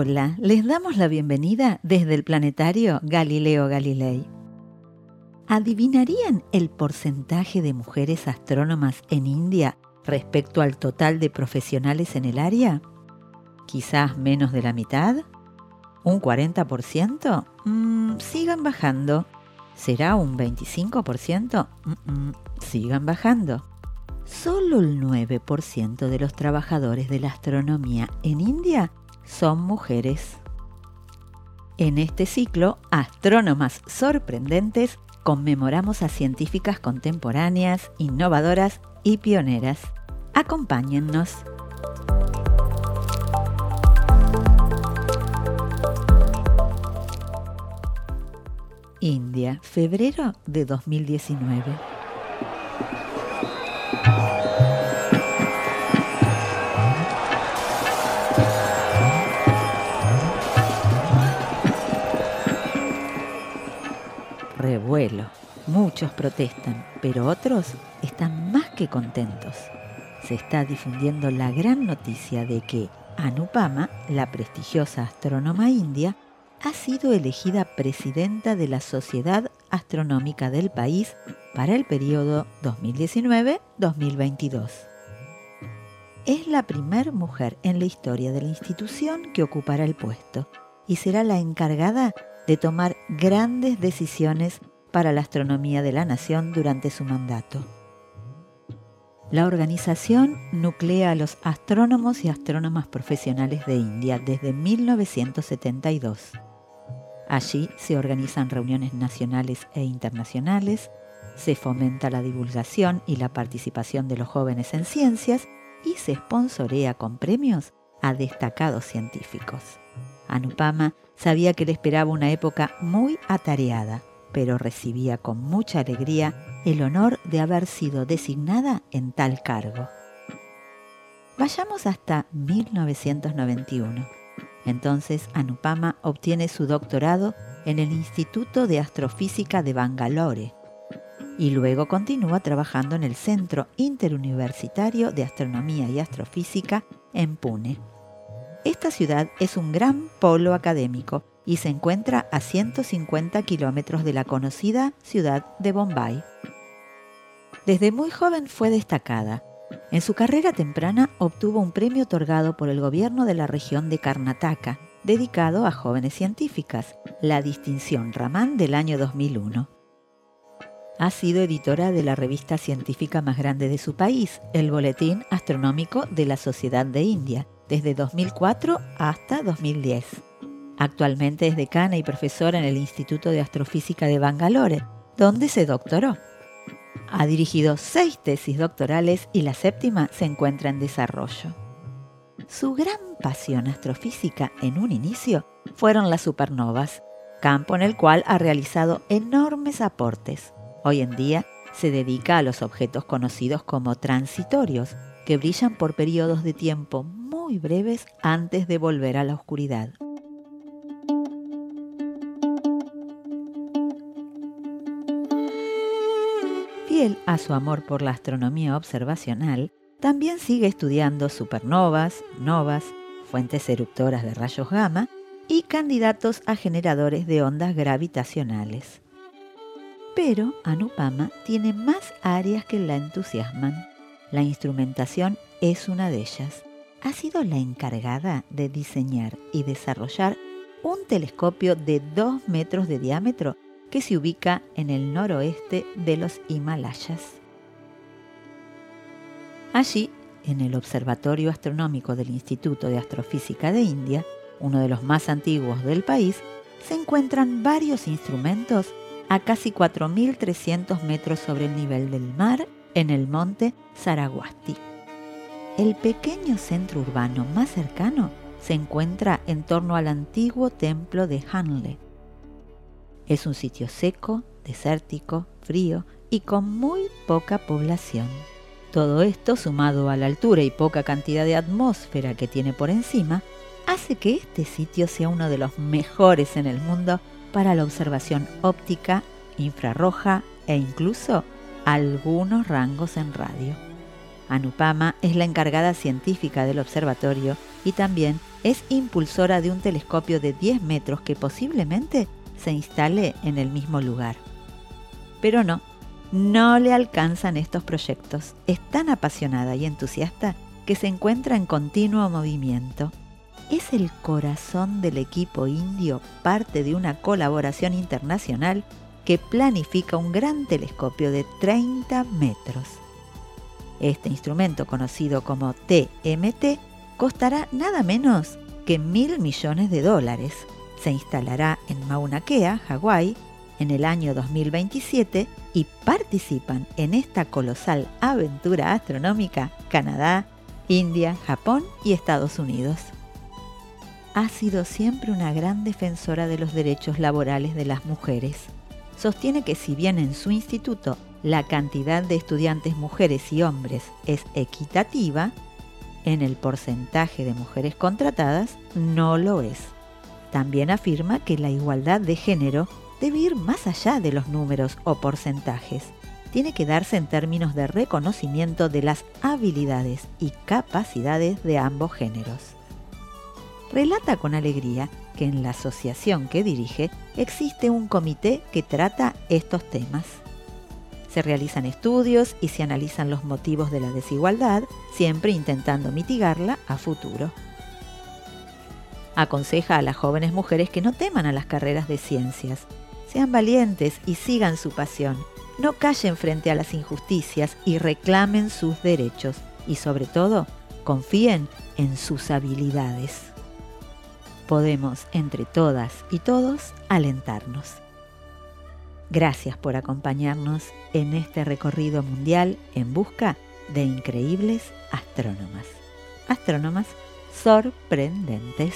Hola, les damos la bienvenida desde el planetario Galileo Galilei. ¿Adivinarían el porcentaje de mujeres astrónomas en India respecto al total de profesionales en el área? ¿Quizás menos de la mitad? ¿Un 40%? Mm, sigan bajando. ¿Será un 25%? Mm, sigan bajando. Solo el 9% de los trabajadores de la astronomía en India son mujeres. En este ciclo, Astrónomas Sorprendentes, conmemoramos a científicas contemporáneas, innovadoras y pioneras. Acompáñennos. India, febrero de 2019. Revuelo. Muchos protestan, pero otros están más que contentos. Se está difundiendo la gran noticia de que Anupama, la prestigiosa astrónoma india, ha sido elegida presidenta de la Sociedad Astronómica del país para el periodo 2019-2022. Es la primera mujer en la historia de la institución que ocupará el puesto y será la encargada de tomar grandes decisiones para la astronomía de la nación durante su mandato. La organización nuclea a los astrónomos y astrónomas profesionales de India desde 1972. Allí se organizan reuniones nacionales e internacionales, se fomenta la divulgación y la participación de los jóvenes en ciencias y se sponsorea con premios a destacados científicos. Anupama sabía que le esperaba una época muy atareada, pero recibía con mucha alegría el honor de haber sido designada en tal cargo. Vayamos hasta 1991. Entonces Anupama obtiene su doctorado en el Instituto de Astrofísica de Bangalore y luego continúa trabajando en el Centro Interuniversitario de Astronomía y Astrofísica en Pune. Esta ciudad es un gran polo académico y se encuentra a 150 kilómetros de la conocida ciudad de Bombay. Desde muy joven fue destacada. En su carrera temprana obtuvo un premio otorgado por el gobierno de la región de Karnataka, dedicado a jóvenes científicas, la distinción Raman del año 2001. Ha sido editora de la revista científica más grande de su país, el Boletín Astronómico de la Sociedad de India, desde 2004 hasta 2010. Actualmente es decana y profesora en el Instituto de Astrofísica de Bangalore, donde se doctoró. Ha dirigido seis tesis doctorales y la séptima se encuentra en desarrollo. Su gran pasión astrofísica en un inicio fueron las supernovas, campo en el cual ha realizado enormes aportes. Hoy en día se dedica a los objetos conocidos como transitorios, que brillan por periodos de tiempo muy breves antes de volver a la oscuridad. Fiel a su amor por la astronomía observacional, también sigue estudiando supernovas, novas, fuentes eruptoras de rayos gamma y candidatos a generadores de ondas gravitacionales. Pero Anupama tiene más áreas que la entusiasman. La instrumentación es una de ellas ha sido la encargada de diseñar y desarrollar un telescopio de 2 metros de diámetro que se ubica en el noroeste de los Himalayas. Allí, en el Observatorio Astronómico del Instituto de Astrofísica de India, uno de los más antiguos del país, se encuentran varios instrumentos a casi 4.300 metros sobre el nivel del mar en el monte Saragwasti el pequeño centro urbano más cercano se encuentra en torno al antiguo templo de Hanle. Es un sitio seco, desértico, frío y con muy poca población. Todo esto, sumado a la altura y poca cantidad de atmósfera que tiene por encima, hace que este sitio sea uno de los mejores en el mundo para la observación óptica, infrarroja e incluso algunos rangos en radio. Anupama es la encargada científica del observatorio y también es impulsora de un telescopio de 10 metros que posiblemente se instale en el mismo lugar. Pero no, no le alcanzan estos proyectos. Es tan apasionada y entusiasta que se encuentra en continuo movimiento. Es el corazón del equipo indio, parte de una colaboración internacional que planifica un gran telescopio de 30 metros. Este instrumento, conocido como TMT, costará nada menos que mil millones de dólares. Se instalará en Mauna Kea, Hawái, en el año 2027 y participan en esta colosal aventura astronómica Canadá, India, Japón y Estados Unidos. Ha sido siempre una gran defensora de los derechos laborales de las mujeres. Sostiene que si bien en su instituto la cantidad de estudiantes mujeres y hombres es equitativa, en el porcentaje de mujeres contratadas no lo es. También afirma que la igualdad de género debe ir más allá de los números o porcentajes. Tiene que darse en términos de reconocimiento de las habilidades y capacidades de ambos géneros. Relata con alegría que en la asociación que dirige existe un comité que trata estos temas. Se realizan estudios y se analizan los motivos de la desigualdad, siempre intentando mitigarla a futuro. Aconseja a las jóvenes mujeres que no teman a las carreras de ciencias, sean valientes y sigan su pasión. No callen frente a las injusticias y reclamen sus derechos. Y sobre todo, confíen en sus habilidades. Podemos, entre todas y todos, alentarnos. Gracias por acompañarnos en este recorrido mundial en busca de increíbles astrónomas. Astrónomas sorprendentes.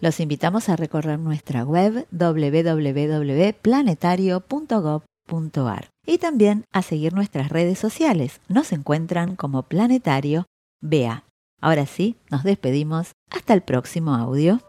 Los invitamos a recorrer nuestra web www.planetario.gov.ar y también a seguir nuestras redes sociales. Nos encuentran como Planetario BA. Ahora sí, nos despedimos. Hasta el próximo audio.